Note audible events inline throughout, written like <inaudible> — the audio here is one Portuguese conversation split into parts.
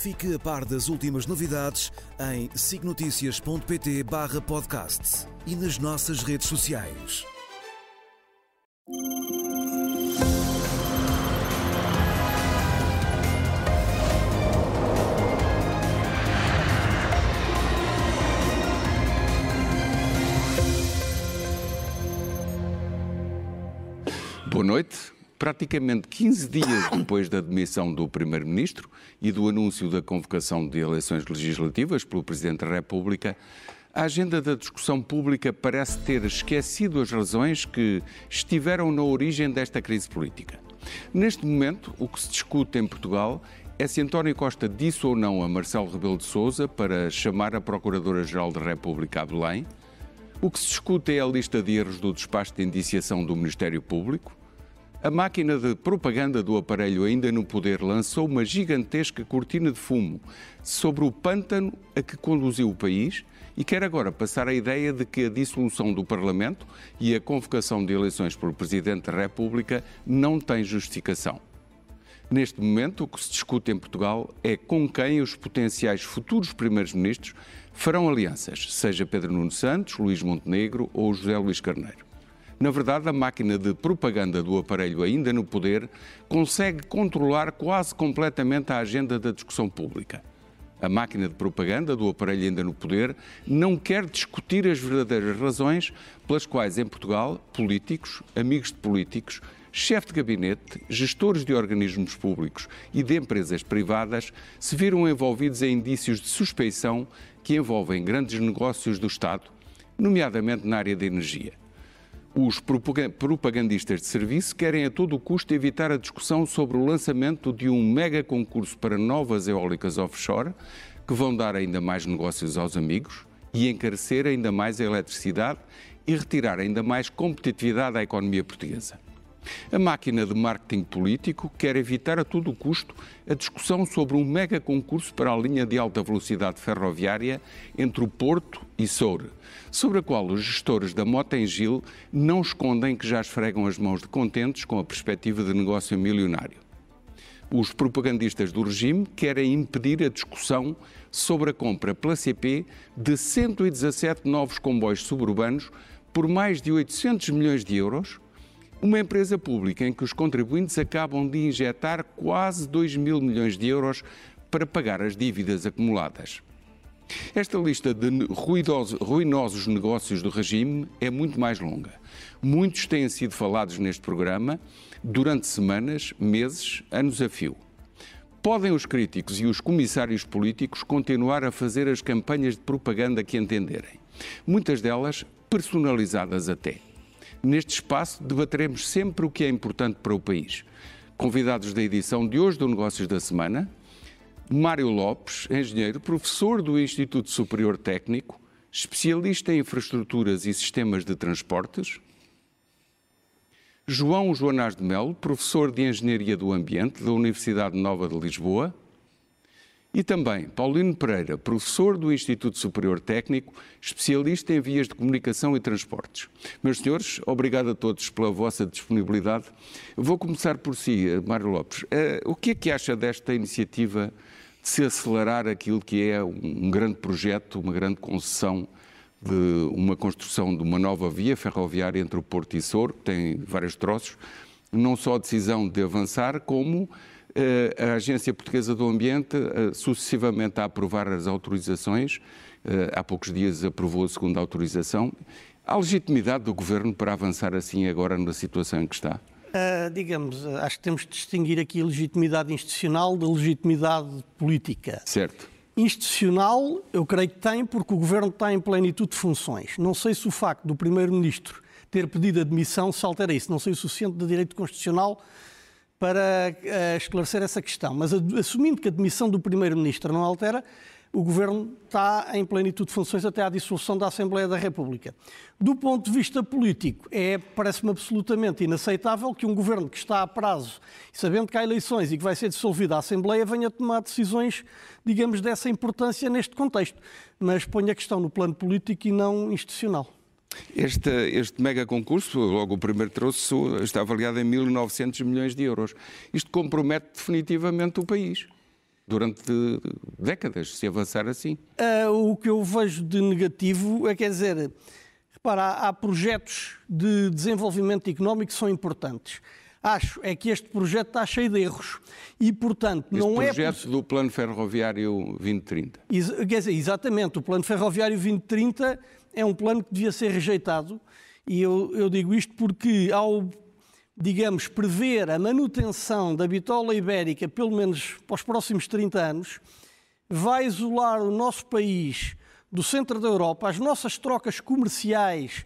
Fique a par das últimas novidades em signoticias.pt barra podcast e nas nossas redes sociais. Boa noite. Praticamente 15 dias depois da demissão do Primeiro-Ministro e do anúncio da convocação de eleições legislativas pelo Presidente da República, a agenda da discussão pública parece ter esquecido as razões que estiveram na origem desta crise política. Neste momento, o que se discute em Portugal é se António Costa disse ou não a Marcelo Rebelo de Sousa para chamar a Procuradora-Geral da República a Belém. O que se discute é a lista de erros do despacho de indiciação do Ministério Público. A máquina de propaganda do aparelho ainda no poder lançou uma gigantesca cortina de fumo sobre o pântano a que conduziu o país e quer agora passar a ideia de que a dissolução do Parlamento e a convocação de eleições pelo Presidente da República não tem justificação. Neste momento, o que se discute em Portugal é com quem os potenciais futuros primeiros-ministros farão alianças, seja Pedro Nuno Santos, Luís Montenegro ou José Luís Carneiro. Na verdade, a máquina de propaganda do aparelho ainda no poder consegue controlar quase completamente a agenda da discussão pública. A máquina de propaganda do aparelho ainda no poder não quer discutir as verdadeiras razões pelas quais em Portugal políticos, amigos de políticos, chefe de gabinete, gestores de organismos públicos e de empresas privadas se viram envolvidos em indícios de suspeição que envolvem grandes negócios do Estado, nomeadamente na área da energia. Os propagandistas de serviço querem a todo custo evitar a discussão sobre o lançamento de um mega concurso para novas eólicas offshore, que vão dar ainda mais negócios aos amigos e encarecer ainda mais a eletricidade e retirar ainda mais competitividade à economia portuguesa. A máquina de marketing político quer evitar a todo custo a discussão sobre um mega concurso para a linha de alta velocidade ferroviária entre o Porto e Soure, sobre a qual os gestores da Mota em Gil não escondem que já esfregam as mãos de contentes com a perspectiva de negócio milionário. Os propagandistas do regime querem impedir a discussão sobre a compra pela CP de 117 novos comboios suburbanos por mais de 800 milhões de euros uma empresa pública em que os contribuintes acabam de injetar quase 2 mil milhões de euros para pagar as dívidas acumuladas. Esta lista de ruinosos negócios do regime é muito mais longa. Muitos têm sido falados neste programa durante semanas, meses, anos a fio. Podem os críticos e os comissários políticos continuar a fazer as campanhas de propaganda que entenderem, muitas delas personalizadas até. Neste espaço debateremos sempre o que é importante para o país. Convidados da edição de hoje do Negócios da Semana, Mário Lopes, engenheiro, professor do Instituto Superior Técnico, especialista em infraestruturas e sistemas de transportes. João Joanás de Melo, professor de Engenharia do Ambiente da Universidade Nova de Lisboa. E também Paulino Pereira, professor do Instituto Superior Técnico, especialista em vias de comunicação e transportes. Meus senhores, obrigado a todos pela vossa disponibilidade. Vou começar por si, Mário Lopes. Uh, o que é que acha desta iniciativa de se acelerar aquilo que é um grande projeto, uma grande concessão de uma construção de uma nova via ferroviária entre o Porto e Sor, que tem vários troços, não só a decisão de avançar, como eh, a Agência Portuguesa do Ambiente, eh, sucessivamente a aprovar as autorizações, eh, há poucos dias aprovou a segunda autorização. Há legitimidade do Governo para avançar assim agora na situação em que está? Uh, digamos, acho que temos de distinguir aqui a legitimidade institucional da legitimidade política. Certo. Institucional, eu creio que tem, porque o Governo está em plenitude de funções. Não sei se o facto do Primeiro-Ministro ter pedido admissão se altera isso. Não sei o suficiente de direito constitucional para uh, esclarecer essa questão. Mas assumindo que a demissão do Primeiro-Ministro não altera, o Governo está em plenitude de funções até à dissolução da Assembleia da República. Do ponto de vista político, é, parece-me absolutamente inaceitável que um Governo que está a prazo, sabendo que há eleições e que vai ser dissolvida a Assembleia, venha tomar decisões, digamos, dessa importância neste contexto. Mas ponha a questão no plano político e não institucional. Este, este mega concurso, logo o primeiro trouxe, está avaliado em 1.900 milhões de euros. Isto compromete definitivamente o país durante décadas, se avançar assim. Uh, o que eu vejo de negativo é, quer dizer, repara, há, há projetos de desenvolvimento económico que são importantes. Acho é que este projeto está cheio de erros e, portanto, este não é... projeto do Plano Ferroviário 2030. Quer dizer, exatamente, o Plano Ferroviário 2030 é um plano que devia ser rejeitado. E eu, eu digo isto porque ao digamos, prever a manutenção da bitola ibérica, pelo menos para os próximos 30 anos, vai isolar o nosso país do centro da Europa, as nossas trocas comerciais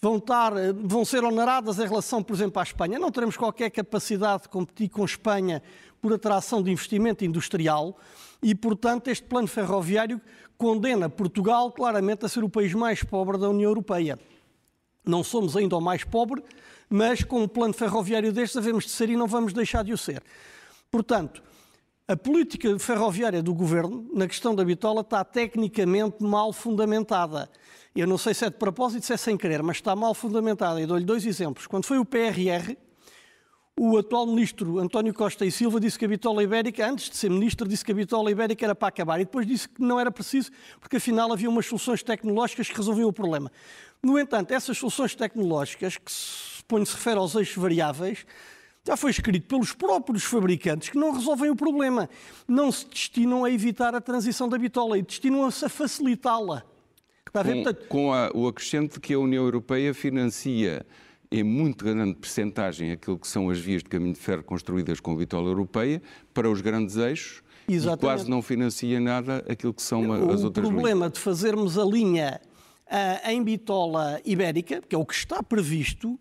vão, estar, vão ser oneradas em relação, por exemplo, à Espanha. Não teremos qualquer capacidade de competir com a Espanha por atração de investimento industrial. E, portanto, este plano ferroviário condena Portugal claramente a ser o país mais pobre da União Europeia. Não somos ainda o mais pobre, mas com um plano ferroviário destes devemos de ser e não vamos deixar de o ser. Portanto, a política ferroviária do governo na questão da bitola está tecnicamente mal fundamentada. Eu não sei se é de propósito, se é sem querer, mas está mal fundamentada. E dou-lhe dois exemplos. Quando foi o PRR, o atual ministro António Costa e Silva disse que a bitola ibérica, antes de ser ministro, disse que a bitola ibérica era para acabar e depois disse que não era preciso porque afinal havia umas soluções tecnológicas que resolviam o problema. No entanto, essas soluções tecnológicas que se suponho se refere aos eixos variáveis, já foi escrito pelos próprios fabricantes que não resolvem o problema. Não se destinam a evitar a transição da bitola e destinam-se a facilitá-la. Com, com a, o acrescente que a União Europeia financia em muito grande percentagem aquilo que são as vias de caminho de ferro construídas com a bitola europeia para os grandes eixos Exatamente. e quase não financia nada aquilo que são o as outras linhas. O problema de fazermos a linha uh, em bitola ibérica, que é o que está previsto,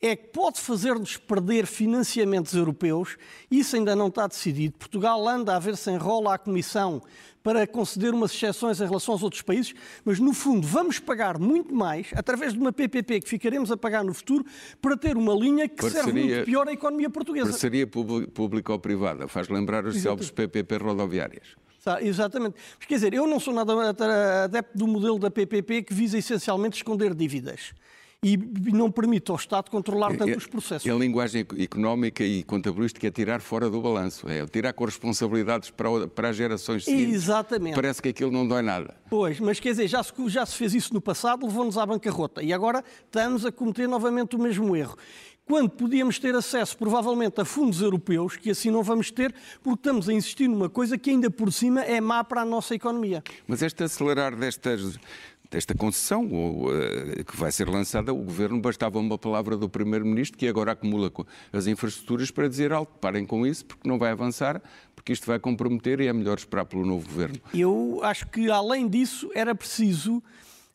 é que pode fazer-nos perder financiamentos europeus. Isso ainda não está decidido. Portugal anda a ver se enrola a Comissão para conceder umas exceções em relação aos outros países, mas no fundo vamos pagar muito mais através de uma PPP que ficaremos a pagar no futuro para ter uma linha que parceria, serve muito pior à economia portuguesa. Parceria público-privada, faz lembrar os célebres PPP rodoviárias. Exatamente. Mas, quer dizer, eu não sou nada adepto do modelo da PPP que visa essencialmente esconder dívidas e não permite ao Estado controlar tanto é, os processos. A linguagem económica e contabilística é tirar fora do balanço, é tirar corresponsabilidades para, para as gerações seguintes. Exatamente. Parece que aquilo não dói nada. Pois, mas quer dizer, já se, já se fez isso no passado, levou-nos à bancarrota e agora estamos a cometer novamente o mesmo erro quando podíamos ter acesso, provavelmente, a fundos europeus, que assim não vamos ter, porque estamos a insistir numa coisa que ainda por cima é má para a nossa economia. Mas este acelerar destas, desta concessão ou, uh, que vai ser lançada, o Governo bastava uma palavra do Primeiro-Ministro, que agora acumula as infraestruturas, para dizer algo, parem com isso, porque não vai avançar, porque isto vai comprometer e é melhor esperar pelo novo Governo. Eu acho que, além disso, era preciso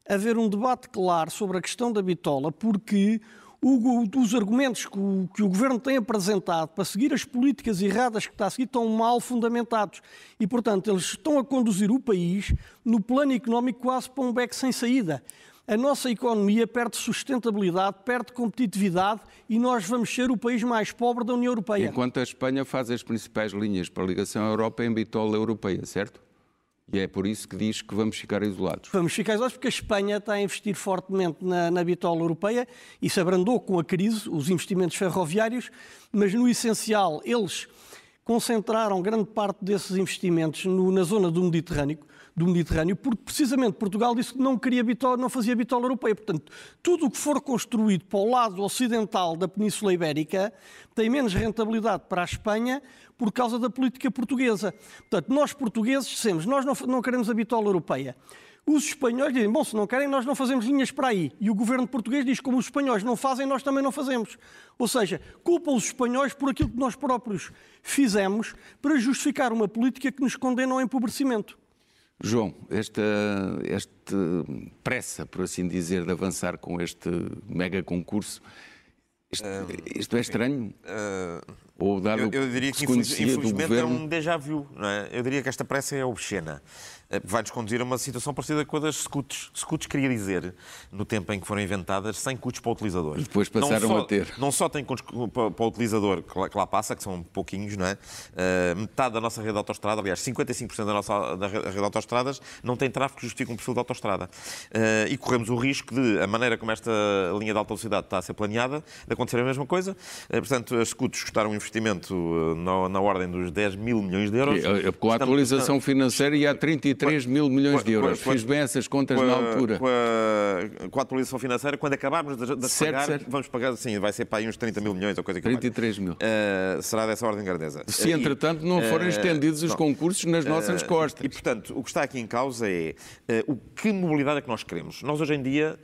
haver um debate claro sobre a questão da bitola, porque o, os argumentos que o, que o, Governo tem apresentado para seguir as políticas erradas que está a seguir estão mal fundamentados. E, portanto, eles estão a conduzir o país no plano económico quase para um beco sem saída. A nossa economia perde sustentabilidade, perde competitividade e nós vamos ser o país mais pobre da União Europeia. Enquanto a Espanha faz as principais linhas para a ligação à Europa em bitola europeia, certo? E é por isso que diz que vamos ficar isolados. Vamos ficar isolados porque a Espanha está a investir fortemente na, na bitola europeia e se abrandou com a crise, os investimentos ferroviários, mas no essencial eles concentraram grande parte desses investimentos no, na zona do Mediterrâneo, do Mediterrâneo, porque precisamente Portugal disse que não queria bitola, não fazia bitola europeia. Portanto, tudo o que for construído para o lado ocidental da Península Ibérica tem menos rentabilidade para a Espanha por causa da política portuguesa. Portanto, nós portugueses dissemos, nós não, não queremos a bitola europeia. Os espanhóis dizem, bom, se não querem, nós não fazemos linhas para aí. E o governo português diz, como os espanhóis não fazem, nós também não fazemos. Ou seja, culpa os espanhóis por aquilo que nós próprios fizemos para justificar uma política que nos condena ao empobrecimento. João, esta, esta pressa, por assim dizer, de avançar com este mega concurso, isto, uh, isto é estranho? Uh, Ou dado Eu, eu diria que que, se conhecia do infelizmente, é governo... um déjà vu. Não é? Eu diria que esta pressa é obscena. Eh, Vai-nos conduzir a uma situação parecida com a das scouts. Scouts queria dizer, no tempo em que foram inventadas, sem custos para o utilizador. E depois passaram só- a ter. Não só tem custos para, o utilizador que lá, que lá passa, que são pouquinhos, não é? Eh, metade da nossa rede de autostrada, aliás, 55% da nossa da re- rede de autostradas não tem tráfego que justifique um perfil de autostrada. Eh, e corremos o risco de, a maneira como esta linha de alta velocidade está a ser planeada, de acontecer a mesma coisa. Eh, portanto, as scouts custaram um investimento na, na ordem dos 10 mil milhões de euros. Eh, Com a Estamos- atualização financeira ia a 33 mil milhões de euros. Fiz bem essas contas na altura. Com a, com a atualização financeira, quando acabarmos de, de Certo, pagar, certo. vamos pagar, sim, vai ser para aí uns 30 mil milhões ou coisa que 33 mil. Uh, será dessa ordem de grandeza. Se, entretanto, não forem uh, estendidos os não. concursos nas nossas Uh, costas. E, portanto, o que está aqui em causa é o que mobilidade é que nós queremos. Nós, hoje em dia,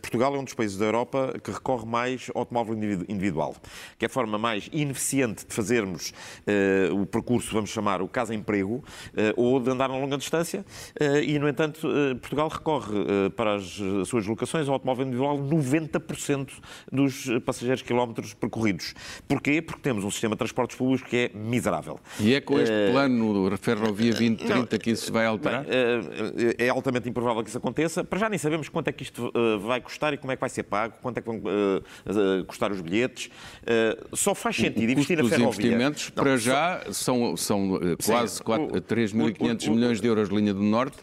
Portugal é um dos países da Europa que recorre mais ao automóvel individu- individual, que é a forma mais ineficiente de fazermos o percurso, vamos chamar, o casa-emprego, ou de andar a longa distância. Uh, e, no entanto, uh, Portugal recorre uh, para as suas locações ao automóvel individual 90% dos passageiros quilómetros percorridos. Porquê? Porque temos um sistema de transportes públicos que é miserável. E é com este plano do Ferrovia 2030 que isso vai alterar? Bem, eh, é altamente improvável que isso aconteça. Para já nem sabemos quanto é que isto eh, vai custar e como é que vai ser pago, quanto é que vão eh, eh, custar os bilhetes. Eh, Só faz sentido investir na ferrovia. investimentos, Não, para já, são, são eh, quase o- 4 o- 3.500 o- milhões de euros de linha do Norte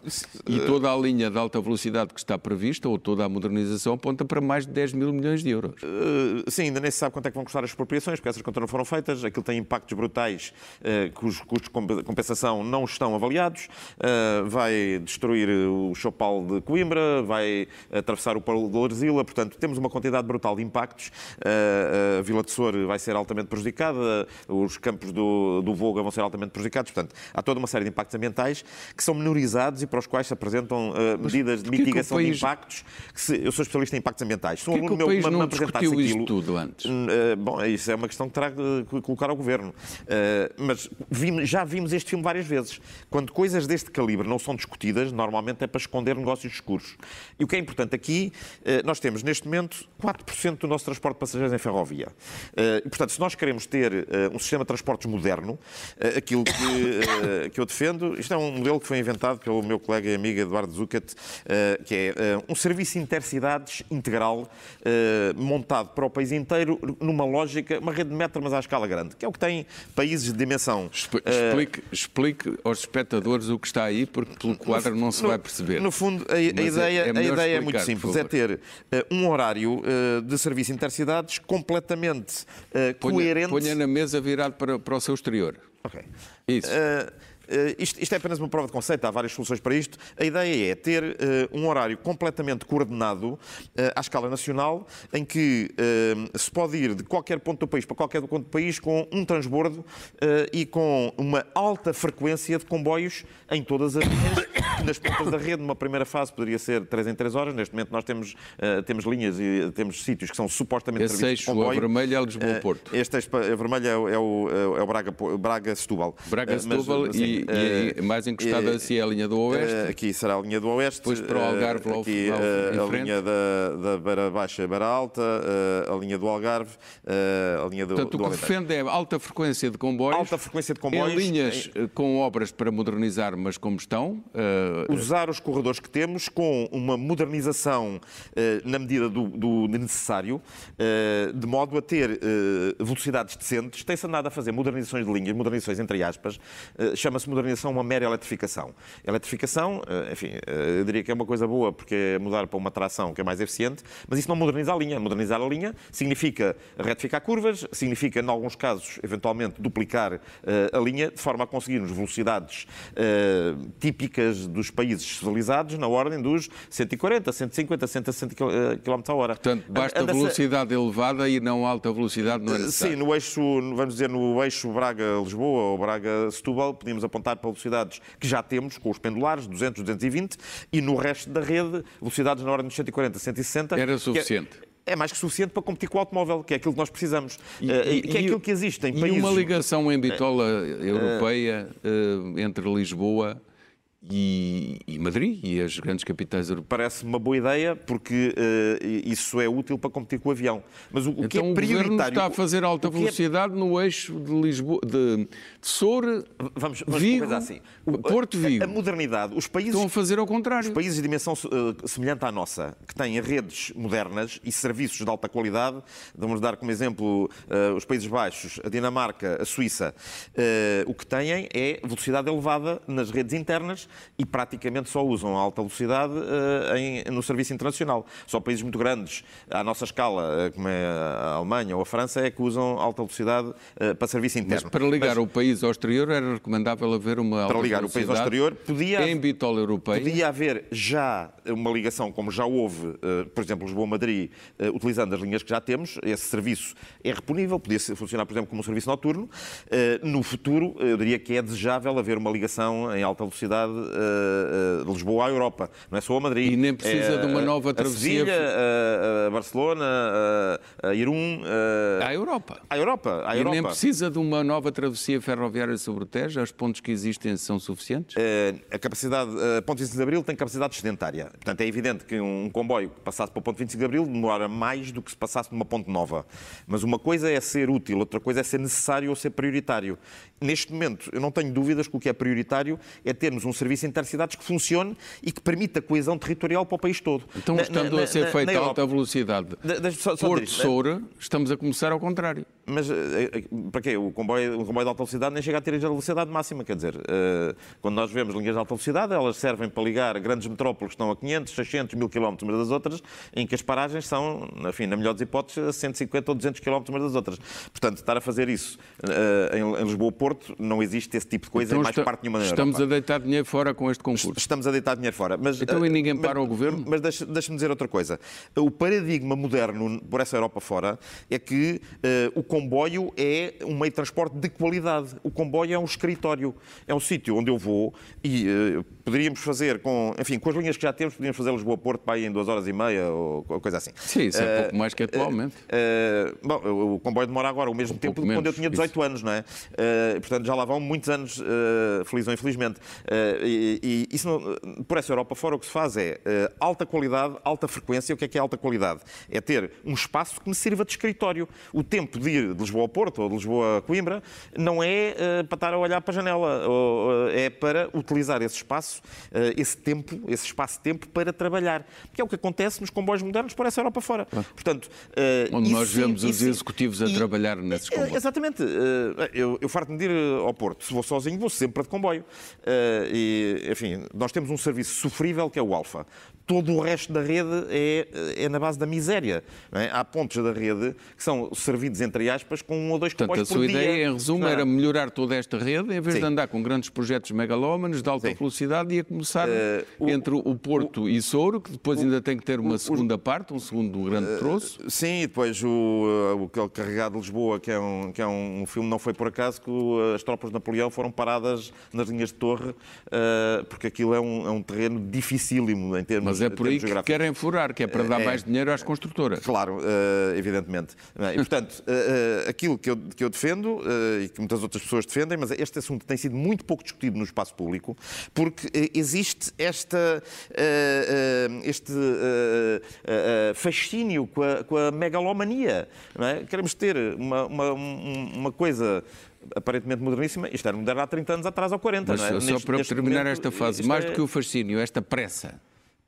e toda a linha de alta velocidade que está prevista, ou toda a modernização, aponta para mais de 10 mil milhões de euros. Uh, sim, ainda nem se sabe quanto é que vão custar as expropriações, porque essas contas não foram feitas. Aquilo tem impactos brutais uh, cujos custos de comp- compensação não estão avaliados. Vai destruir o Chopal de Coimbra, vai atravessar o Paulo de Arzila. Portanto, temos uma quantidade brutal de impactos. A Vila de Sor vai ser altamente prejudicada, os campos do, do Voga vão ser altamente prejudicados. Portanto, há toda uma série de impactos ambientais que são menorizados e para os quais se apresentam uh, medidas de o mitigação país- de impactos. Se- eu sou especialista em impactos ambientais. Se um Porquê que aluno meu me- apresentasse discutiu isto aquilo- tudo antes? Eh, bom, isso é uma questão que terá que colocar ao Governo. Eh, mas vimos- já vimos este filme várias vezes. Quando coisas deste calibre não são discutidas, normalmente é para esconder negócios escuros. E o que é importante aqui, eh, nós temos neste momento 4% do nosso transporte de passageiros em ferrovia. E, portanto, se nós queremos ter um sistema de transportes moderno, aquilo que, que eu defendo, isto é um modelo que foi inventado pelo meu colega e amigo Eduardo Zucat, eh, que é eh, um serviço intercidades integral eh, montado para o país inteiro numa lógica, uma rede de metro, mas à escala grande, que é o que tem países de dimensão. Exp- eh, Explique, explique aos espectadores o que está aí, porque pelo quadro não se no- vai perceber. No fundo, a, a Mas é- ideia, é a melhor ideia é muito simples: é ter um horário de serviço intercidades completamente Ponha, coerente. ponha na mesa virado para, para o seu exterior. Ok. Isso. Eh, isto, isto é apenas uma prova de conceito, há várias soluções para isto. A ideia é ter eh, um horário completamente coordenado eh, à escala nacional, em que eh, se pode ir de qualquer ponto do país para qualquer ponto do país com um transbordo eh, e com uma alta frequência de comboios em todas as linhas. <laughs> Nas pontas da rede, numa primeira fase, poderia ser 3 em 3 horas. Neste momento, nós temos, eh, temos linhas e temos sítios que são supostamente Esse serviços de eixo, a comboio. vermelha é Lisboa-Porto. Eh, Este eixo a vermelho é o, é o, é o Braga, Braga Setúbal. Braga, Eh, mas, Setúbal sim, e, eh, e- e mais encostada eh, assim é a linha do Oeste. eh, Aqui será a linha do Oeste. Depois para o Algarve, eh, ao- aqui eh, a linha da, da Beira Baixa, Beira Alta, eh, a linha do Algarve, eh, a linha do, Portanto, do o que defende é alta frequência de comboios. Alta frequência de comboios. Em linhas em- eh, com obras para modernizar, mas como estão. Eh, usar os corredores que temos com uma modernização eh, na medida do, do necessário, eh, de modo a ter velocidades decentes. Tem-se andado a fazer modernizações de linhas, modernizações entre aspas, chama-se modernização uma mera eletrificação. Eletrificação, enfim, eu diria que é uma coisa boa porque é mudar para uma tração que é mais eficiente, mas isso não moderniza a linha. Modernizar a linha significa retificar curvas, significa, em alguns casos, eventualmente duplicar a linha, de forma a conseguirmos velocidades típicas dos países civilizados na ordem dos 140, 150, 160 km a hora. Portanto, basta Anda-se- velocidade elevada e não alta velocidade, não é Sim, no eixo, vamos dizer, no eixo Braga-Lisboa ou Braga-Setúbal, podíamos apontar para velocidades que já temos, com os pendulares, 200, 220, e no resto da rede, velocidades na ordem dos 140, 160. Era que é- suficiente. É mais que suficiente para competir com o automóvel, que é aquilo que nós precisamos. E- Eh, e- que é e- aquilo que existe em e países... uma ligação em bitola europeia eh, entre Lisboa e, e, Madrid e as grandes capitais europeias. Parece uma boa ideia porque uh, isso é útil para competir com o avião. Mas o, o então, que é prioritário... o governo está a fazer alta velocidade é... no eixo de Lisboa, de, de Soura, vamos, vamos Vigo, assim. o, Porto Vigo. A, a, modernidade, os países estão a fazer ao contrário. Os países de dimensão uh, semelhante à nossa, que têm redes modernas e serviços de alta qualidade, vamos dar como exemplo uh, os Países Baixos, a Dinamarca, a Suíça, o que têm é velocidade elevada nas redes internas e praticamente só usam a alta velocidade uh, em, no serviço internacional. Só países muito grandes, à nossa escala, uh, como é a Alemanha ou a França, é que usam alta velocidade uh, para serviço interno. Mas para ligar Mas, o país ao exterior era recomendável haver uma alta Para ligar o país ao exterior podia, em bitola europeia. Podia haver já uma ligação, como já houve, por exemplo, Lisboa-Madrid, utilizando as linhas que já temos. Esse serviço é reponível, podia funcionar, por exemplo, como um serviço noturno. No futuro, eu diria que é desejável haver uma ligação em alta velocidade de Lisboa à Europa, não é só a Madrid. E nem precisa é, de uma nova travessia. A Sevilha, a, a Barcelona, a, a Irún. A... À Europa. À Europa. À e Europa. nem precisa de uma nova travessia ferroviária sobre o Tejo? Os pontos que existem são suficientes? A capacidade, a ponto 25 de Abril tem capacidade sedentária. Portanto, é evidente que um comboio que passasse para o ponto 25 de Abril demora mais do que se passasse numa ponte nova. Mas uma coisa é ser útil, outra coisa é ser necessário ou ser prioritário. Neste momento, eu não tenho dúvidas que o que é prioritário é termos um serviço intercidades que funcione e que permita a coesão territorial para o país todo. Então, estando na, a ser feita a alta velocidade, Porto Soura, estamos a começar ao contrário. Mas eh, eh, para quê? O comboio, o comboio de alta velocidade nem chega a ter a velocidade máxima, quer dizer, eh, quando nós vemos linhas de alta velocidade, elas servem para ligar grandes metrópoles que estão a 500, 600, 1000 km umas das outras, em que as paragens são, enfim, na melhor das hipóteses, a 150 ou 200 km umas das outras. Portanto, estar a fazer isso em Lisboa-Porto, não existe esse tipo de coisa então, em mais está, parte nenhuma na Estamos Europa. a deitar dinheiro fora com este concurso. Estamos a deitar dinheiro fora. Mas, então e ninguém para mas, o governo? Mas deixa-me deixa dizer outra coisa. O paradigma moderno por essa Europa fora é que uh, o comboio é um meio de transporte de qualidade. O comboio é um escritório. É um sítio onde eu vou e uh, poderíamos fazer com, enfim, com as linhas que já temos, poderíamos fazer Lisboa-Porto para ir em duas horas e meia ou coisa assim. Sim, isso é uh, pouco mais que atualmente. bom, o comboio demora agora o mesmo um tempo de quando eu tinha 18 isso. anos, não é? portanto, já lá vão muitos anos, feliz ou infelizmente. e, e isso não, por essa Europa fora o que se faz é uh, alta qualidade, alta frequência. O que é que é alta qualidade? É ter um espaço que me sirva de escritório. O tempo de ir de Lisboa a Porto ou de Lisboa a Coimbra não é uh, para estar a olhar para a janela, ou, uh, é para utilizar esse espaço, esse tempo, esse espaço-tempo para trabalhar. Que é o que acontece nos comboios modernos por essa Europa fora. Ah. Portanto, Onde nós sim, vemos os executivos a e, trabalhar nesses comboios. Exatamente. eu, eu farto de ir ao Porto. Se vou sozinho, vou sempre de comboio. e, enfim, nós temos um serviço sofrível que é o Alfa. Todo o resto da rede é, é na base da miséria. É? Há pontos da rede que são servidos, entre aspas, com um ou dois Portanto, comboios a sua ideia, dia. em resumo, era melhorar toda esta rede, em vez Sim. de andar com grandes projetos megalómanos de alta Sim. velocidade, ia começar uh, o, entre o Porto o, e Souro, que depois o, ainda tem que ter uma segunda parte, um segundo grande troço. Uh, sim, e depois o, o Carregado de Lisboa, que é, um, que é um filme, não foi por acaso que as tropas de Napoleão foram paradas nas linhas de torre, uh, porque aquilo é um, é um terreno dificílimo em termos Mas é por aí que querem furar, que é para dar é, mais dinheiro às construtoras. Claro, uh, evidentemente. E, portanto, uh, aquilo que eu, que eu defendo e que muitas outras pessoas defendem, mas este assunto tem sido muito pouco discutido no espaço público, porque existe esta, este fascínio com a, com a megalomania. É? Queremos ter uma, uma, uma coisa aparentemente moderníssima, isto era moderno há 30 anos atrás ou 40, Mas, não é? Só neste, para neste terminar momento, esta fase, mais é... do que o fascínio, esta pressa.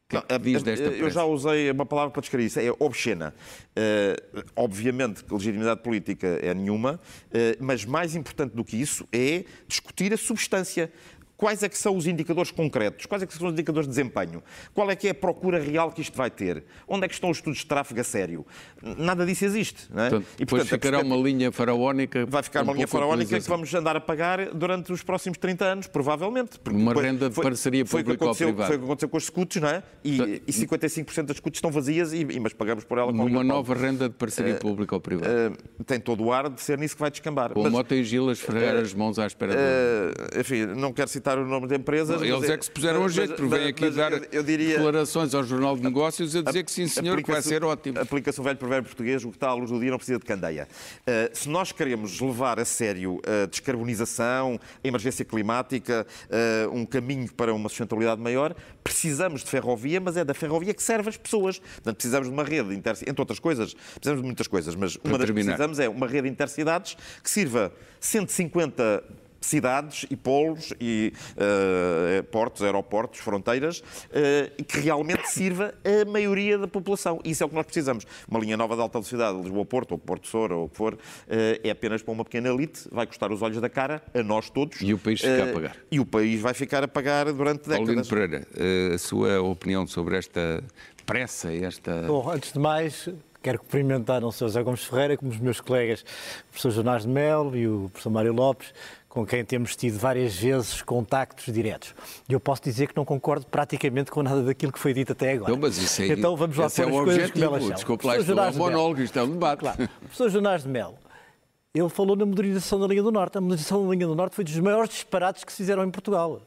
Que não, diz desta eu já usei uma palavra para descrever isso, é obscena. Uh, obviamente que legitimidade política é nenhuma, uh, mas mais importante do que isso é discutir a substância. Quais é que são os indicadores concretos? Quais é que são os indicadores de desempenho? Qual é que é a procura real que isto vai ter? Onde é que estão os estudos de tráfego a sério? Nada disso existe. Não é? Portanto, e, depois portanto, ficará uma linha faraónica. Vai ficar um uma linha faraónica que vamos andar a pagar durante os próximos 30 anos, provavelmente. Uma renda de parceria público-privada. Foi o que aconteceu com as scuts, não é? E, e 55% das scuts estão vazias, e, mas pagamos por ela Uma nova renda de parceria uh, público-privada. Uh, tem todo o ar de ser nisso que vai descambar. Com mas, Mota e Gil a esfregar uh, as mãos à espera uh, Enfim, não quero citar citar o nome de empresas. Eles mas é que se puseram a mas- jeito, porque vêm aqui mas dar eu- eu diria- declarações ao Jornal de Negócios a dizer que sim, senhor, que vai ser ótimo. Aplica-se um velho provérbio português, o que está à luz do dia não precisa de candeia. Uh, se nós queremos levar a sério a descarbonização, a emergência climática, uh, um caminho para uma sustentabilidade maior, precisamos de ferrovia, mas é da ferrovia que serve as pessoas. Portanto, precisamos de uma rede, entre outras coisas, precisamos de muitas coisas, mas uma das que precisamos é uma rede de intercidades que sirva 150 cidades e polos e eh, portos, aeroportos, fronteiras e que realmente sirva a maioria da população. Isso é o que nós precisamos. Uma linha nova de alta velocidade, Lisboa-Porto, ou Porto-Soura, ou o que for, eh, é apenas para uma pequena elite, vai custar os olhos da cara, a nós todos. E o país fica a pagar. E o país vai ficar a pagar durante Paulino décadas. Pereira, eh, a sua opinião sobre esta pressa, esta... Bom, antes de mais, quero cumprimentar não só o José Gomes Ferreira, como os meus colegas, o professor Jonas de Melo e o professor Mário Lopes, com quem temos tido várias vezes contactos diretos. E eu posso dizer que não concordo praticamente com nada daquilo que foi dito até agora. Então, mas isso é, então vamos lá é pôr o as coisas como objetivo. elas são. Desculpe lá, isto não é um monólogo, isto é um debate. Claro. O <laughs> professor Jonas de Melo, ele falou na modernização da linha do Norte. A modernização da linha do Norte foi dos maiores disparates que se fizeram em Portugal.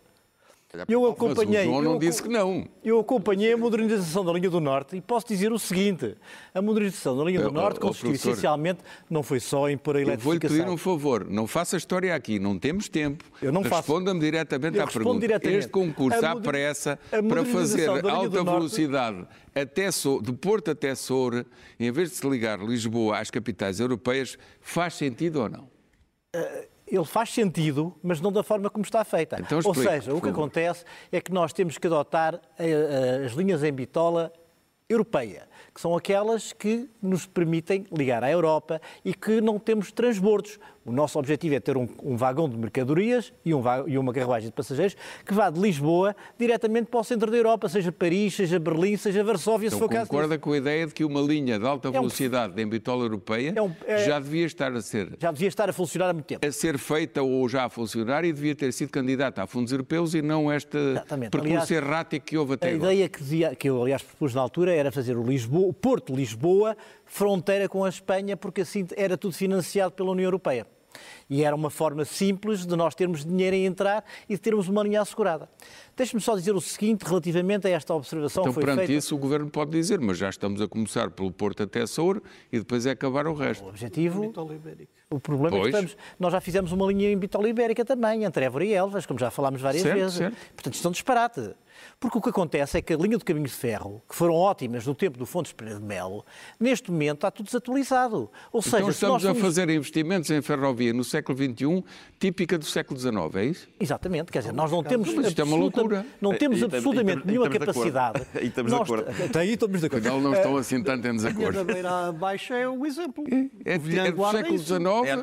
Eu Mas acompanhei. o João não eu disse que não. eu acompanhei a modernização da linha do Norte e posso dizer o seguinte: a modernização da linha Eh, do Norte oh, consistiu essencialmente, não foi só em pôr a Eu vou-lhe eletrificação. pedir um favor, não faça história aqui, não temos tempo. Eu não faço. Responda-me diretamente Eu à pergunta. diretamente. Este concurso à pressa para fazer do alta velocidade até So- de Porto até Soura, em vez de se ligar Lisboa às capitais europeias, faz sentido ou não? Ele faz sentido, mas não da forma como está feita. Então Ou explique, seja, o que acontece é que nós temos que adotar eh, as linhas em bitola europeia, que são aquelas que nos permitem ligar à Europa e que não temos transbordos. O nosso objetivo é ter um, um vagão de mercadorias e, um e uma carruagem de passageiros que vá de Lisboa diretamente para o centro da Europa, seja Paris, seja Berlim, seja Varsóvia, se Então for o caso. concorda com a ideia de que uma linha de alta um- velocidade em bitola europeia É um- é- já devia estar a ser Já devia estar a funcionar há muito tempo. a ser feita ou já a funcionar e devia ter sido candidata a fundos europeus e não este Exatamente. percurso Aliás, errático que houve até A agora. ideia que, que eu, aliás, propus na altura era fazer o, Lisboa, o Porto Lisboa fronteira com a Espanha, porque assim era tudo financiado pela União Europeia. E era uma forma simples de nós termos dinheiro a entrar e de termos uma linha assegurada. Deixe-me só dizer o seguinte relativamente a esta observação Então, que foi perante feita. isso, o Governo pode dizer, mas já estamos a começar pelo Porto até Soura e depois é acabar o resto. O objetivo, o problema é Pois. que estamos, nós já fizemos uma linha em Bitola Ibérica também, entre Évora e Elvas, como já falámos várias Certo, vezes. certo. Portanto, isto é um disparate. Porque o que acontece é que a linha de caminho de ferro, que foram ótimas no tempo do Fontes Pereira de Melo, neste momento está tudo desatualizado. Ou seja, então se nós estamos a fazer investimentos em ferrovia no século XXI, típica do século XIX, é isso? Exatamente, quer dizer, nós não temos, Mas isto é uma loucura. não temos Aí estamos- absolutamente nenhuma de capacidade. Aí <laughs> estamos de Nós- acordo. Até aí estamos de acordo. Afinal, não estão assim tanto em A desacordo. beira baixa é o exemplo. É, O Vilhã é do é século. XIX.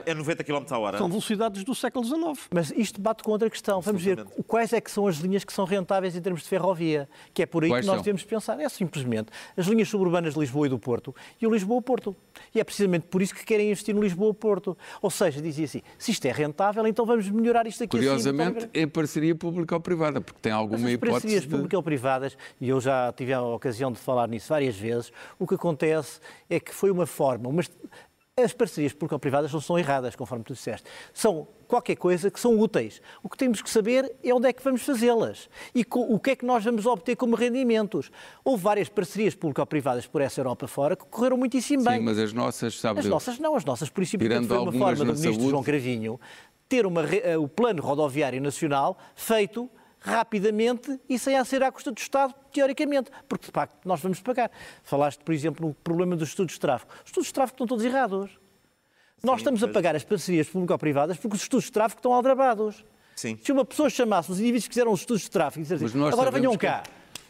É, é 90 km a hora. São velocidades do século XIX. Mas isto bate com outra questão. Vamos ver quais é que são as linhas que são rentáveis em termos de ferrovia. Que é por aí Quais que nós são? devemos pensar. É simplesmente as linhas suburbanas de Lisboa e do Porto e o Lisboa-Porto. E é precisamente por isso que querem investir no Lisboa-Porto. Ou seja, dizia assim, se isto é rentável, então vamos melhorar isto aqui Curiosamente, assim. em parceria público-privada, porque tem alguma hipótese parcerias de... público-privadas, e eu já tive a ocasião de falar nisso várias vezes, o que acontece é que foi uma forma, mas as parcerias público-privadas não são erradas, conforme tu disseste. São qualquer coisa que são úteis. O que temos que saber é onde é que vamos fazê-las e o que é que nós vamos obter como rendimentos. Houve várias parcerias público-privadas por essa Europa fora que correram muitíssimo Sim, bem. mas as nossas, sabe As Deus. nossas não, as nossas, por isso, Tirando foi uma forma do Ministro saúde. João Cravinho ter uma eh, o plano rodoviário nacional feito rapidamente e sem a ser à custa do Estado, teoricamente, porque de facto nós vamos pagar. Falaste, por exemplo, no problema dos estudos de tráfego. Os estudos de tráfego estão todos errados. Nós estamos a pagar as parcerias público-privadas porque os estudos de tráfego estão aldrabados. Sim. Se uma pessoa chamasse os indivíduos que fizeram os estudos de tráfego e dissesse Mas assim, agora venham cá,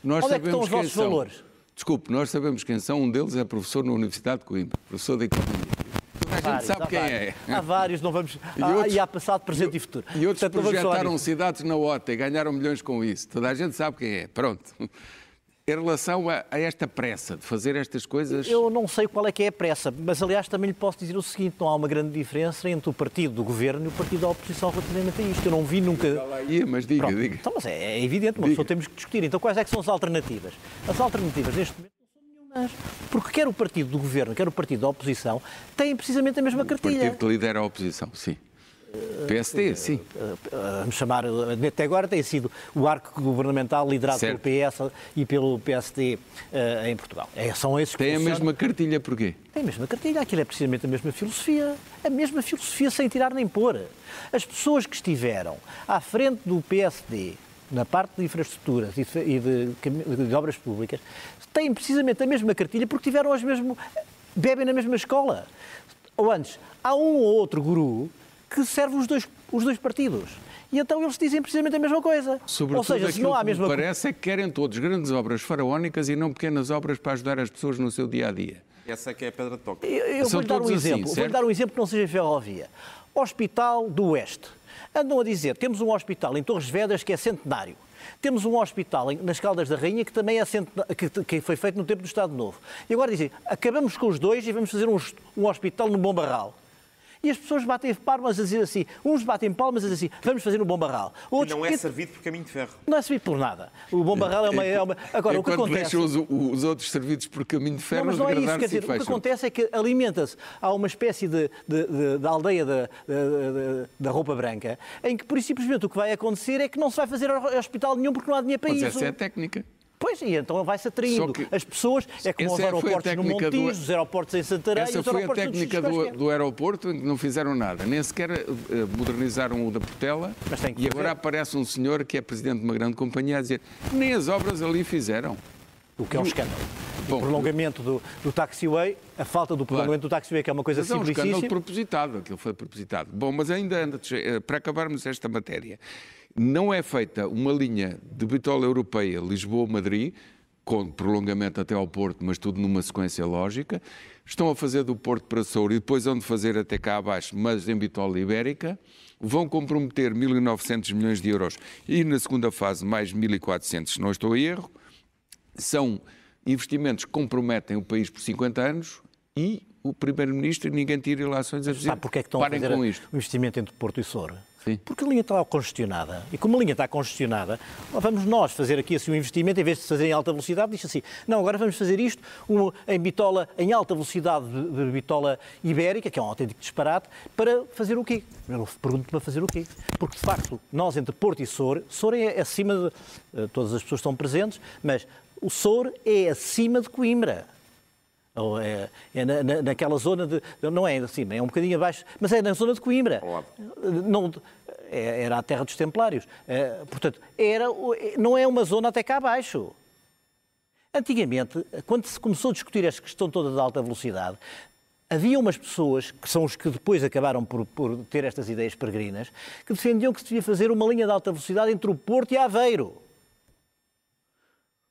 Nós onde é que estão os vossos são. valores? Desculpe, nós sabemos quem são. Um deles é professor na Universidade de Coimbra, professor de Economia. A <laughs> gente Vários, sabe há quem vários. é. Há vários, não vamos. E há, outros- e há passado, presente e futuro. E outros Portanto, projetaram cidades na OTA e ganharam milhões com isso. Toda a gente sabe quem é. Pronto. <laughs> Em relação a, a esta pressa de fazer estas coisas, Eu não sei qual é que é a pressa, mas aliás também lhe posso dizer o seguinte: não há uma grande diferença entre o partido do governo e o partido da oposição relativamente a isto. Eu não vi nunca. ia, mas diga, Pronto. diga. Então, mas é, é evidente, uma Diga. pessoa temos que discutir. Então, quais é que são as alternativas? As alternativas neste momento Porque quer o partido do governo, quer o partido da oposição, têm precisamente a mesma o cartilha. partido que lidera a oposição, sim. PSD, sim. Vamos chamar, até agora tem sido o arco governamental liderado Certo. pelo PS e pelo PSD eh, em Portugal. É, são esses que Tem a mesma cartilha porquê? Tem a mesma cartilha, aquilo é precisamente a mesma filosofia. A mesma filosofia sem tirar nem pôr. As pessoas que estiveram à frente do PSD, na parte de infraestruturas e de, de de obras públicas, têm precisamente a mesma cartilha porque tiveram as mesmo, bebem na mesma escola. Ou antes, há um ou outro guru que serve os dois, os dois partidos. E então eles dizem precisamente a mesma coisa. Sobretudo ou seja, se não há a mesma parece é que querem todos grandes obras faraónicas e não pequenas obras para ajudar as pessoas no seu dia a dia. Essa é que é a pedra de toque. Eu, eu vou-lhe dar um assim, exemplo. vou-lhe certo? dar um exemplo que não seja ferrovia. Hospital do Oeste. Andam a dizer, temos um hospital em Torres Vedras que é centenário. Temos um hospital nas Caldas da Rainha que também é que, que foi feito no tempo do Estado Novo. E agora dizem, acabamos com os dois e vamos fazer um, um hospital no Bom Barral. E as pessoas batem palmas a dizer assim, uns batem palmas a dizer assim, vamos fazer no Bom Barral. E Outros, não é "E- servido por caminho de ferro. não é servido por nada. O Bom Barral é uma... É uma... Agora, o que acontece... deixam os, os outros servidos por caminho de ferro, Não, mas não é isso, quer dizer, o que acontece é que alimenta-se, há uma espécie de, de- de- de aldeia da, da- roupa branca, em que, por isso, simplesmente, o que vai acontecer é que não se vai fazer hospital nenhum porque não há dinheiro para Mas isso. essa é a técnica. Pois, e então vai-se atraindo as pessoas, é como os a aeroportos no técnica do- Montijo, os aeroportos em Santarém, Essa foi a técnica do, do aeroporto em que não fizeram nada. Nem sequer eh, modernizaram o da Portela. E fazer. agora aparece um senhor que é presidente de uma grande companhia a dizer nem as obras ali fizeram. O que é um escândalo. Bom, o prolongamento do, do taxiway, a falta do prolongamento do taxiway, que é uma coisa Mas é um escândalo simplicíssima. propositado, aquilo foi propositado. Bom, mas ainda antes, para acabarmos esta matéria, não é feita uma linha de bitola europeia Lisboa-Madrid, com prolongamento até ao Porto, mas tudo numa sequência lógica. Estão a fazer do Porto para Souro e depois vão de fazer até cá abaixo, mas em bitola ibérica. Vão comprometer 1.900 milhões de euros e na segunda fase mais 1.400, se não estou a erro são investimentos que comprometem o país por 50 anos e o Primeiro-Ministro, ninguém tira ilações a dizer Sabe porque é que estão parem a fazer com isto. o investimento entre Porto e Soura? Sim. Porque a linha está congestionada. E como a linha está congestionada, vamos nós fazer aqui assim um investimento, em vez de fazer em alta velocidade, diz assim, não, agora vamos fazer isto um, em bitola, em alta velocidade de, de bitola ibérica, que é um autêntico disparate, para fazer o quê? Eu pergunto para fazer o quê? Porque, de facto, nós entre Porto e Soura, Soura é acima de... eh, Todas as pessoas estão presentes, mas o Soura é acima de Coimbra. Ou é, é na, na- naquela zona de. Não é acima, é um bocadinho abaixo, mas é na zona de Coimbra. Não, é- era a terra dos Templários. É, portanto, era, o- não é uma zona até cá abaixo. Antigamente, quando se começou a discutir esta questão toda da alta velocidade, havia umas pessoas, que são os que depois acabaram por, por ter estas ideias peregrinas, que defendiam que se devia fazer uma linha de alta velocidade entre o Porto e Aveiro.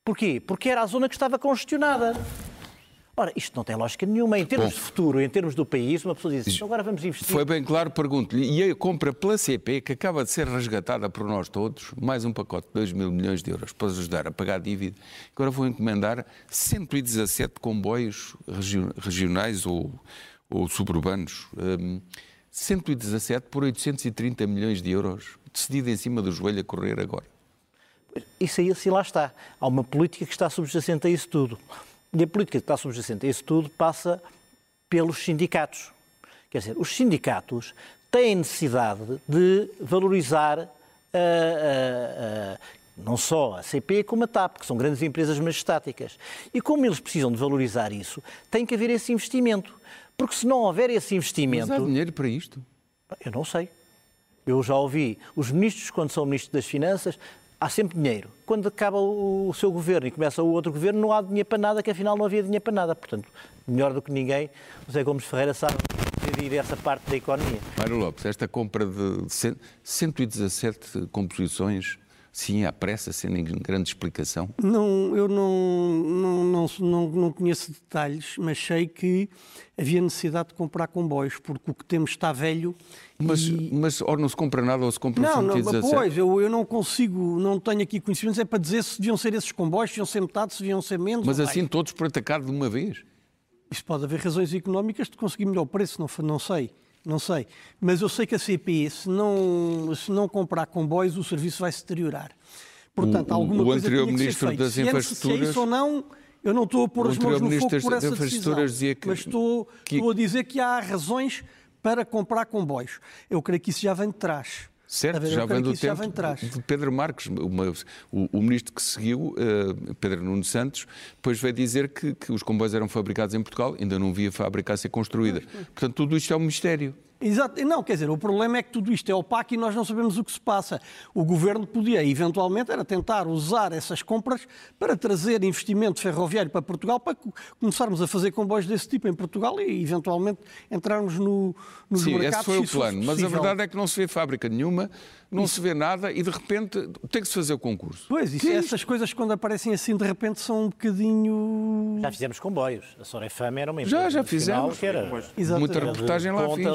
Porquê? Porque era a zona que estava congestionada. Ora, isto não tem lógica nenhuma. Em termos Bom. de futuro, em termos do país, uma pessoa diz assim, "Então agora vamos investir. Foi bem claro, pergunto-lhe, e a compra pela CP, que acaba de ser resgatada por nós todos, mais um pacote de 2 mil milhões de euros para ajudar a pagar a dívida, agora vou encomendar 117 comboios regi- regionais ou, ou suburbanos, hum, 117 por 830 milhões de euros, decidido em cima do joelho a correr agora. Isso aí, assim lá está. Há uma política que está subjacente a isso tudo. E a política que está subjacente a isso tudo passa pelos sindicatos. Quer dizer, os sindicatos têm necessidade de valorizar ah, ah, ah, não só a CP como a TAP, que são grandes empresas majestáticas. E como eles precisam de valorizar isso, tem que haver esse investimento. Porque se não houver esse Mas investimento. há dinheiro para isto? Eu não sei. Eu já ouvi os ministros, quando são ministros das Finanças, há sempre dinheiro. Quando acaba o seu governo e começa o outro governo, não há dinheiro para nada, que afinal não havia dinheiro para nada. Portanto, melhor do que ninguém, José Gomes Ferreira sabe gerir essa parte da economia. Mário Lopes, esta compra de cen- 117 composições, sim, à pressa, sem nenhuma grande explicação. Não, eu não, não, não, não, não conheço detalhes, mas sei que havia necessidade de comprar comboios, porque o que temos está velho. Mas, e... mas ou não se compra nada ou se compra Não, não, 117. pois, eu, eu não consigo, não tenho aqui conhecimentos, é para dizer se deviam ser esses comboios, se deviam ser metade, se deviam ser menos. Mas assim mais. todos por atacado de uma vez. Isso pode haver razões económicas de conseguir melhor preço, não, não sei. Não sei. Mas eu sei que a CP, se não, se não comprar comboios, o serviço vai se deteriorar. Portanto, O- alguma o coisa anterior tinha que ser Ministro feito. das é, se é isso ou não, eu não estou a pôr as mãos no fogo por essa decisão. Que- mas estou, que- estou a dizer que há razões para comprar comboios. Eu creio que isso já vem de trás. Certo, já vem do tempo vem de, de Pedro Marques, uma, o, o, ministro que seguiu, uh, Pedro Nuno Santos, depois veio dizer que, que, os comboios eram fabricados em Portugal, ainda não via fábrica a ser construída. Portanto, tudo isto é um mistério. Exato. Não, quer dizer, o problema é que tudo isto é opaco e nós não sabemos o que se passa. O governo podia, eventualmente, era tentar usar essas compras para trazer investimento ferroviário para Portugal, para começarmos a fazer comboios desse tipo em Portugal e, eventualmente, entrarmos no, nos Sim, mercados. Sim, esse foi o plano. Mas a verdade é que não se vê fábrica nenhuma, não Isso. se vê nada e, de repente, tem que se fazer o concurso. Pois, isso, essas coisas, quando aparecem assim, de repente, são um bocadinho... Já fizemos comboios. A Sorefame era uma empresa Já, já fizemos. Que era... Muita reportagem lá fiz.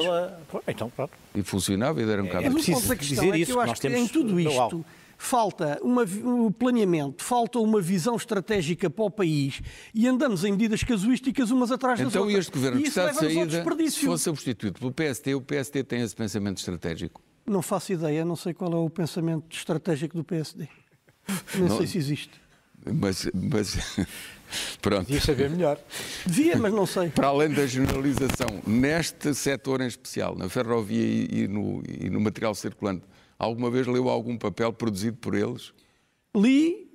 Então, pronto. E funcionava e deram um bocado. É, preciso dizer é que eu acho que em tudo isto falta uma, um planeamento, falta uma visão estratégica para o país e andamos em medidas casuísticas umas atrás das então, outras. Então este governo que está de saída, se fosse substituído pelo PST, o PST tem esse pensamento estratégico? Não faço ideia, não sei qual é o pensamento estratégico do PSD. Não, não sei se existe. Mas, mas <laughs> Pronto. Devia saber melhor. Devia, mas não sei. Para além da generalização, neste setor em especial, na ferrovia e, no, e no material circulante, alguma vez leu algum papel produzido por eles? Li,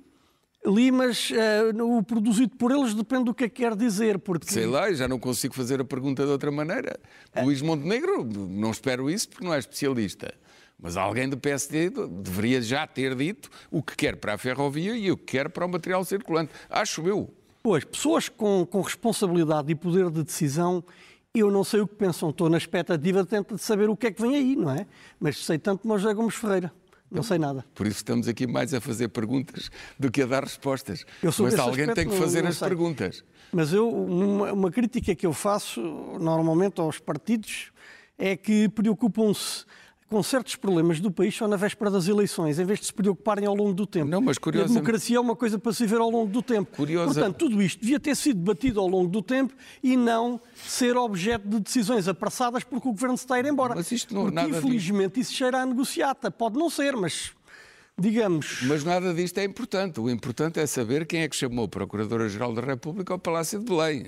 li, mas uh, o produzido por eles depende do que é que quer dizer. Porque... Sei lá, já não consigo fazer a pergunta de outra maneira. É. Luís Montenegro, não espero isso porque não é especialista. Mas alguém do PSD deveria já ter dito o que quer para a ferrovia e o que quer para o material circulante. Acho eu. Pois, pessoas com, com responsabilidade e poder de decisão, eu não sei o que pensam. Estou na expectativa de saber o que é que vem aí, não é? Mas sei tanto como José Gomes Ferreira. Não sei nada. Por isso estamos aqui mais a fazer perguntas do que a dar respostas. Mas alguém tem que fazer as sei. perguntas. Mas eu, uma, uma crítica que eu faço normalmente aos partidos é que preocupam-se com certos problemas do país só na véspera das eleições, em vez de se preocuparem ao longo do tempo. Não, mas E a democracia é uma coisa para se ver ao longo do tempo. Curiosa... Portanto, tudo isto devia ter sido debatido ao longo do tempo e não ser objeto de decisões apressadas porque o governo se está a ir embora. Mas isto não porque, nada infelizmente, isso cheira a negociata. Pode não ser, mas digamos. Mas nada disto é importante. O importante é saber quem é que chamou a Procuradora-Geral da República ao Palácio de Belém.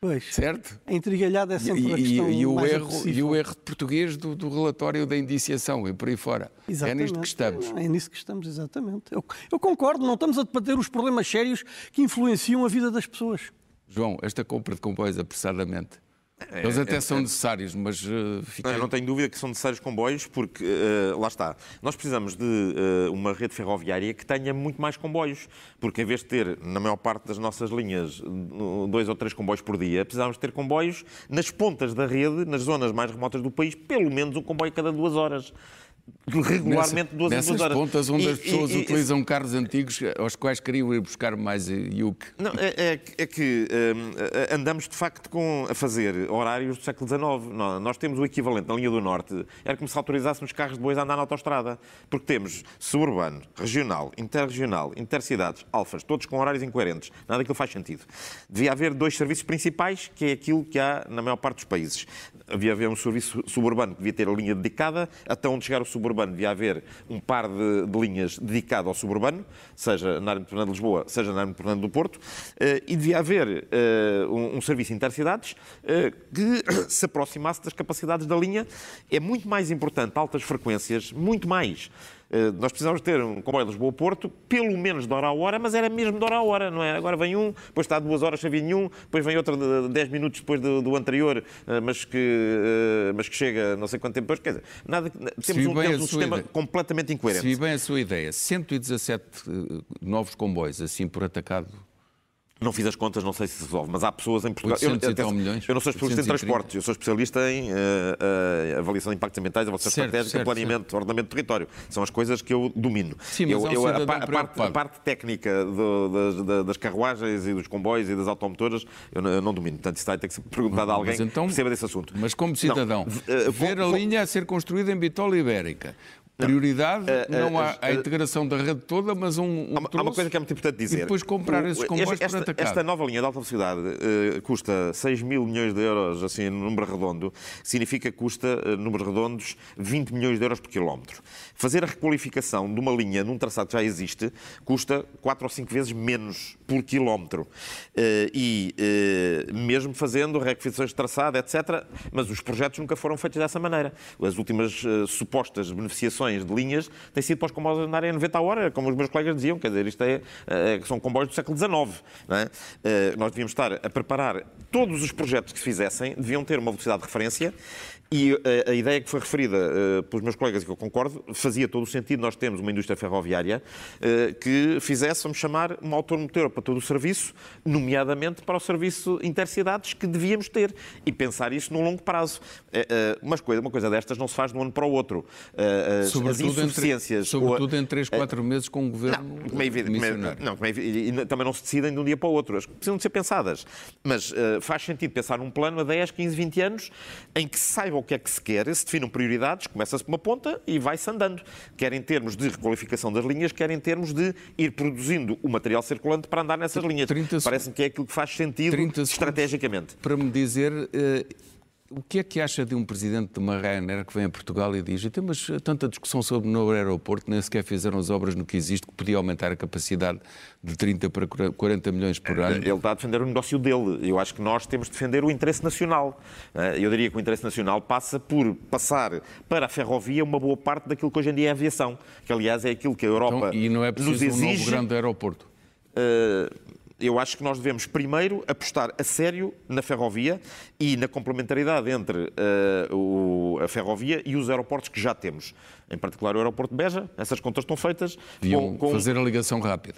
Pois. Certo? A intrigalhada é sempre e, a questão e, e o erro. E o erro português do, do, relatório da indiciação e por aí fora. Exatamente. É nisto que estamos. É nisso que estamos, exatamente. Eu, eu concordo, não estamos a debater os problemas sérios que influenciam a vida das pessoas. João, esta compra de comboios apressadamente é, Eles até é, são é, necessários, mas uh, fiquei... não, não tenho dúvida que são necessários comboios, porque uh, lá está. Nós precisamos de uh, uma rede ferroviária que tenha muito mais comboios, porque em vez de ter, na maior parte das nossas linhas, dois ou três comboios por dia, precisamos ter comboios nas pontas da rede, nas zonas mais remotas do país, pelo menos um comboio cada duas horas regularmente duas Nessa, duas horas. pontas onde e, as pessoas e, utilizam e, carros antigos aos quais queriam ir buscar mais IUC. Não, é, é, é que um, andamos de facto com, a fazer horários do século XIX. Nós temos o equivalente na linha do Norte, era como se autorizasse os carros de bois a andar na autostrada. Porque temos suburbano, regional, interregional, intercidades, alfas, todos com horários incoerentes. Nada daquilo faz sentido. Devia haver dois serviços principais, que é aquilo que há na maior parte dos países. Havia haver um serviço suburbano que devia ter a linha dedicada, até onde chegar o suburbano devia haver um par de, de linhas dedicado ao suburbano, seja na área metropolitana de Lisboa, seja na área metropolitana do Porto, eh, e devia haver eh, um, um serviço intercidades eh, que <coughs> se aproximasse das capacidades da linha. É muito mais importante altas frequências, muito mais nós precisávamos ter um comboio Lisboa-Porto, pelo menos de hora a hora, mas era mesmo de hora a hora, não é? Agora vem um, depois está duas horas sem vir nenhum, depois vem outro de 10 minutos depois do, do anterior, eh, mas que, eh, mas que chega não sei quanto tempo depois. Quer dizer, nada, temos um, temos um sistema ideia. completamente incoerente. Se bem a sua ideia, 117 novos comboios assim por atacado não fiz as contas, não sei se se resolve, mas há pessoas em Portugal. Eu, até, milhões, eu não sou especialista em transportes, eu sou especialista em uh, uh, avaliação de impactos ambientais, avaliação certo, estratégica, certo, planeamento, certo. ordenamento do território. São as coisas que eu domino. Sim, mas eu, eu a, a, parte, a, parte, técnica do, das, das, carruagens e dos comboios e das automotoras, eu não, eu não domino. Portanto, isso ter que ser perguntado a alguém então, que perceba desse assunto. Mas como cidadão, não, uh, ver a linha a ser construída em bitola ibérica, Prioridade, Uh, uh, não há uh, a integração da rede toda, mas um, um Há uma, há uma coisa que é muito importante dizer. E depois comprar esses comboios esta, por atacado. esta nova linha de alta velocidade eh, custa 6 mil milhões de euros, assim, no número redondo, significa que custa, eh, números redondos, 20 milhões de euros por quilómetro. Fazer a requalificação de uma linha num traçado que já existe custa 4 ou 5 vezes menos por quilómetro. Eh, e eh, mesmo fazendo requisições de traçado, etc., mas os projetos nunca foram feitos dessa maneira. As últimas eh, supostas beneficiações de linhas têm sido para os comboios andarem a 90 a hora, como os meus colegas diziam, quer dizer, isto é, eh, são comboios do século XIX. é? Eh, nós devíamos estar a preparar todos os projetos que se fizessem, deviam ter uma velocidade de referência e eh, a ideia que foi referida eh, pelos meus colegas, e que eu concordo, fazia todo o sentido. Nós temos uma indústria ferroviária eh, que fizesse, vamos chamar, uma automotora para todo o serviço, nomeadamente para o serviço intercidades que devíamos ter e pensar isso num longo prazo. Eh, Mas coisa, uma coisa destas não se faz de um ano para o outro. As, as Sobretudo, entre, insuficiências. a- sobretudo em 3, 4 meses com um governo não, como é evidente, é- não, é e, também não se decidem de um dia para o outro. As precisam de ser pensadas. Mas faz sentido pensar num plano a 10, 15, 20 anos em que se saiba o que é que se quer, se definam prioridades, começa-se por uma ponta e vai-se andando. Quer em termos de requalificação das linhas, quer em termos de ir produzindo o material circulante para andar nessas linhas. 30 Parece-me que é aquilo que faz sentido 30 segundos. estrategicamente. Para me dizer eh, o que é que acha de um presidente de uma Ryanair que vem a Portugal e diz temos tanta discussão sobre o novo aeroporto, nem sequer fizeram as obras no que existe, que podia aumentar a capacidade de 30 para 40 milhões por ano. Ele está a defender o negócio dele. Eu acho que nós temos de defender o interesse nacional. Eh, Eu diria que o interesse nacional passa por passar para a ferrovia uma boa parte daquilo que hoje em dia é a aviação, que aliás é aquilo que a Europa Então, e não é nos preciso um novo exige. grande aeroporto. Eh, eu acho que nós devemos primeiro apostar a sério na ferrovia e na complementaridade entre eh, o- a ferrovia e os aeroportos que já temos. Em particular o aeroporto de Beja, essas contas estão feitas Deviam com, com fazer a ligação rápida.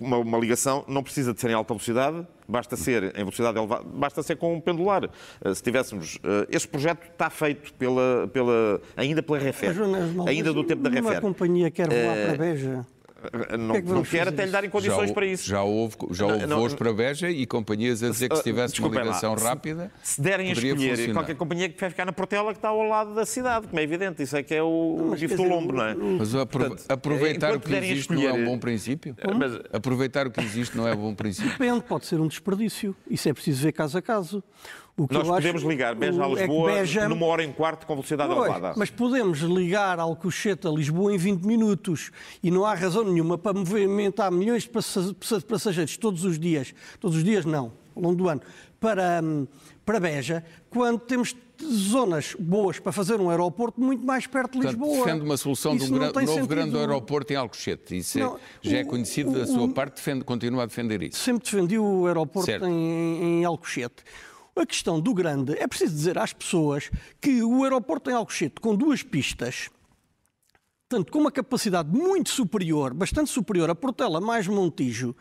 uma, uma ligação não precisa de ser em alta velocidade, basta ser em velocidade elevada, basta ser com um pendular. Eh, Se tivéssemos. eh, Este projeto está feito pela, pela, ainda pela Refer, Mas, ainda do tempo da Uma Refer. companhia quer voar Eh, para Beja. Não, que é que não quer até lhe darem condições já, para isso. Já houve, já houve Não, voos não, para Beja e companhias a dizer que se tivesse uma lá, ligação se- rápida. Se derem a escolher, funcionar. qualquer companhia que vai ficar na Portela que está ao lado da cidade, como é evidente, isso é que é o quer do lombo, não é? Mas apro- Portanto, aproveitar o que existe não é um escolher- bom princípio? Mas- Aproveitar o que existe não é um bom princípio? Depende, pode ser um desperdício. Isso é preciso ver caso a caso. O que Nós eu acho- podemos ligar Beja a é Lisboa Beja- numa hora e um quarto com velocidade Pois, elevada. mas podemos ligar Alcochete a Lisboa em 20 minutos e não há razão nenhuma para movimentar milhões de passa- passa- passageiros todos os dias, todos os dias não, ao longo do ano, para, hum, para Beja, quando temos zonas boas para fazer um aeroporto muito mais perto de Portanto, Lisboa. defende uma solução de Isso um não gra- novo sentido. grande aeroporto em Alcochete. Isso é- Não, já é o- conhecido da o- sua o- parte, defende, continua a defender isso. Sempre defendi o aeroporto Certo. em, em Alcochete. A questão do grande, é preciso dizer às pessoas que o aeroporto em Alcochete, com duas pistas, portanto, com uma capacidade muito superior, bastante superior a Portela mais Montijo,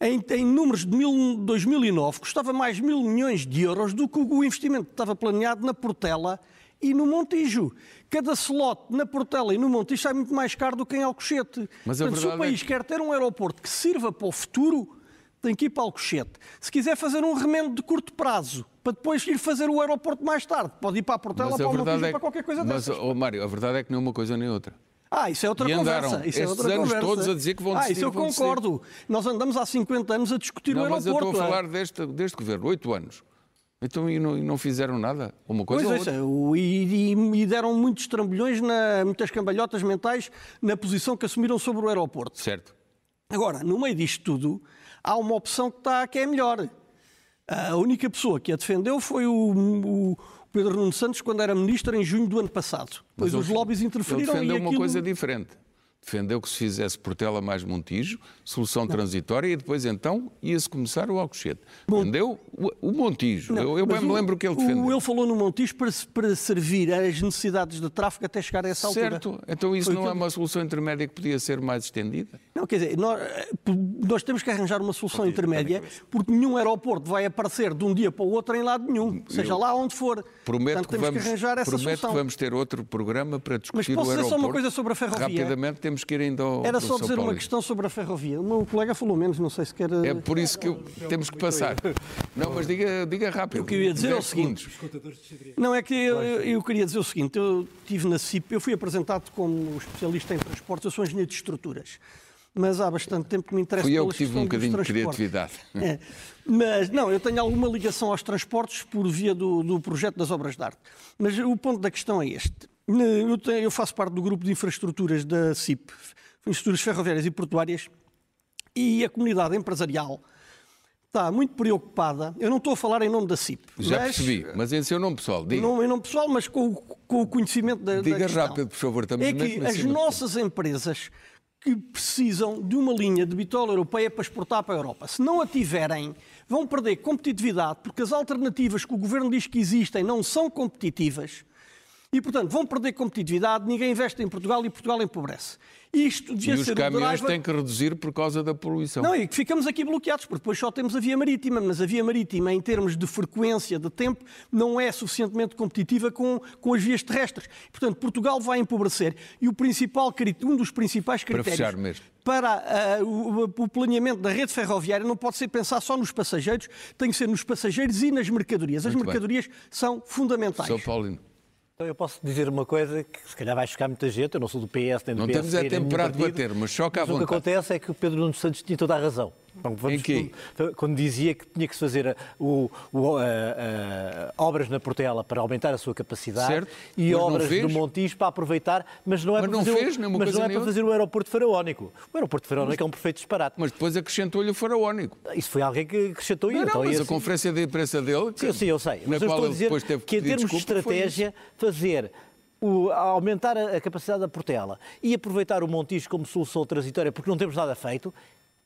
em, em números de mil- 2009, custava mais mil milhões de euros do que o investimento que estava planeado na Portela e no Montijo. Cada slot na Portela e no Montijo sai muito mais caro do que em Alcochete. Mas Portanto, se o é país que- quer ter um aeroporto que sirva para o futuro, tem que ir para Alcochete. Se quiser fazer um remendo de curto prazo, para depois ir fazer o aeroporto mais tarde, pode ir para a Portela, Mas para a Montijo, é para qualquer coisa mas, dessas. oh, Mário, a verdade é que nem uma coisa nem outra. Ah, isso é outra E andaram conversa. Isso é estes outra anos conversa. todos a dizer que vão Ah, decidir, isso eu vão decidir. concordo. Nós andamos há 50 anos a discutir Não, o mas eu aeroporto. estou a é. falar deste, deste governo, oito anos. Então e não, e não fizeram nada? Uma coisa Pois ou é, outra. é, e, e- e deram muitos trambolhões, na, muitas cambalhotas mentais na posição que assumiram sobre o aeroporto. Certo. Agora, no meio disto tudo, há uma opção que, está, que é melhor. A única pessoa que a defendeu foi o, o Pedro Nuno Santos quando era ministro em junho do ano passado. Mas os lobbies interferiram Ele defendeu e uma aquilo... coisa diferente. Defendeu que se fizesse Portela mais Montijo, solução transitória, e depois então ia-se começar o Alcochete. Defendeu o, o Montijo. Não, eu eu mas bem me o- lembro que ele o- defendeu. Ele falou no Montijo para, para servir às necessidades de tráfego até chegar a essa altura. Certo. Então isso Foi não o é eu- uma solução intermédia que podia ser mais estendida? Não, quer dizer, nós, nós temos que arranjar uma solução intermédia, porque nenhum aeroporto vai aparecer de um dia para o outro em lado nenhum, seja lá onde for. Prometo, Portanto, que, temos vamos, que arranjar essa prometo solução. que vamos ter outro programa para discutir posso o dizer aeroporto. só uma coisa sobre a ferrovia? Rapidamente temos que ir ainda ao Era ao só São dizer uma Paulo. questão sobre a ferrovia. O meu colega falou menos, não sei se quer. É por isso que eu- temos que passar. Não, mas diga, diga rápido. O que eu ia dizer é o 10 seguinte. Não, é que eu, eu- queria dizer o seguinte: eu tive na CIP, eu fui apresentado como especialista em transportes, eu sou engenheiro de estruturas. Mas há bastante tempo que me interessa Fui eu que tive um bocadinho de transportes. criatividade. <laughs> É. Mas, não, eu tenho alguma ligação aos transportes por via do, do projeto das obras de arte. Mas o ponto da questão é este. Eu, tenho- eu faço parte do grupo de infraestruturas da CIP, infraestruturas ferroviárias e portuárias, e a comunidade empresarial está muito preocupada. Eu não estou a falar em nome da CIP. Já mas- percebi, mas em seu nome pessoal, diga. não em nome pessoal, mas com, o- com o conhecimento da, da Diga questão. rápido, por favor, estamos É que as nossas empresas que precisam de uma linha de bitola europeia para exportar para a Europa, se não a tiverem, vão perder competitividade, porque as alternativas que o governo diz que existem não são competitivas. E, portanto, vão perder competitividade, ninguém investe em Portugal e Portugal empobrece. Isto E devia os ser o caminhões têm que reduzir por causa da poluição. Não, e que ficamos aqui bloqueados, porque depois só temos a via marítima, mas a via marítima, em termos de frequência, de tempo, não é suficientemente competitiva com, com as vias terrestres. Portanto, Portugal vai empobrecer. E o principal, um dos principais critérios para ah, o, o planeamento da rede ferroviária não pode ser pensar só nos passageiros, tem que ser nos passageiros e nas mercadorias. As Muito bem. mercadorias são fundamentais. Sou Paulino. Então eu posso dizer uma coisa que se calhar vai chocar muita gente, eu não sou do PS nem do Não PSD. temos é nem tempo para debater, mas choca à mas O que vontade. acontece é que o Pedro Nuno Santos tinha toda a razão. Então, vamos-? Quando dizia que tinha que se fazer o- o- a- a- obras na Portela para aumentar a sua capacidade Certo, e mas obras no Montijo para aproveitar, mas não é, Mas para, não fazer, fez o- mas não é para fazer o aeroporto faraónico. O aeroporto faraónico é um perfeito disparate. Mas depois acrescentou-lhe o faraónico. Isso foi alguém que acrescentou Não, isso. não, então, mas e a assim- conferência de imprensa dele, Sim, sim, eu sei. Mas eu estou a dizer que em termos de estratégia, fazer o, aumentar a, a capacidade da Portela e aproveitar o Montijo como solução transitória, porque não temos nada feito,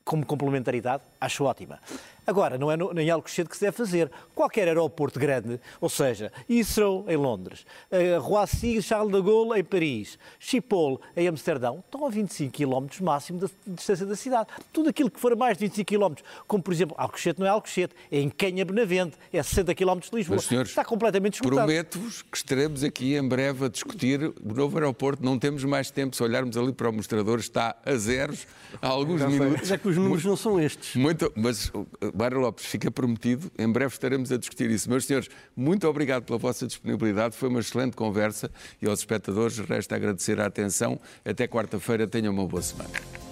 como complementaridade, acho ótima. Agora, não é no, nem Alcochete que se deve fazer. Qualquer aeroporto grande, ou seja, Heathrow em Londres, eh, Roissy Charles de Gaulle em Paris, Schiphol em Amsterdão, estão a 25 km máximo da distância da cidade. Tudo aquilo que for mais de 25 km, como por exemplo, Alcochete não é Alcochete, é em Canha Benavente, é 60 km de Lisboa. Mas, senhores, Está completamente esgotado. Prometo-vos que estaremos aqui em breve a discutir o novo aeroporto. Não temos mais tempo. Se olharmos ali para o mostrador, está a zeros há alguns minutos. Mas é que os números não são estes. Muito, mas, Mário Lopes, fica prometido, em breve estaremos a discutir isso. Meus senhores, muito obrigado pela vossa disponibilidade, foi uma excelente conversa e aos espectadores resta agradecer a atenção. Até quarta-feira, tenham uma boa semana.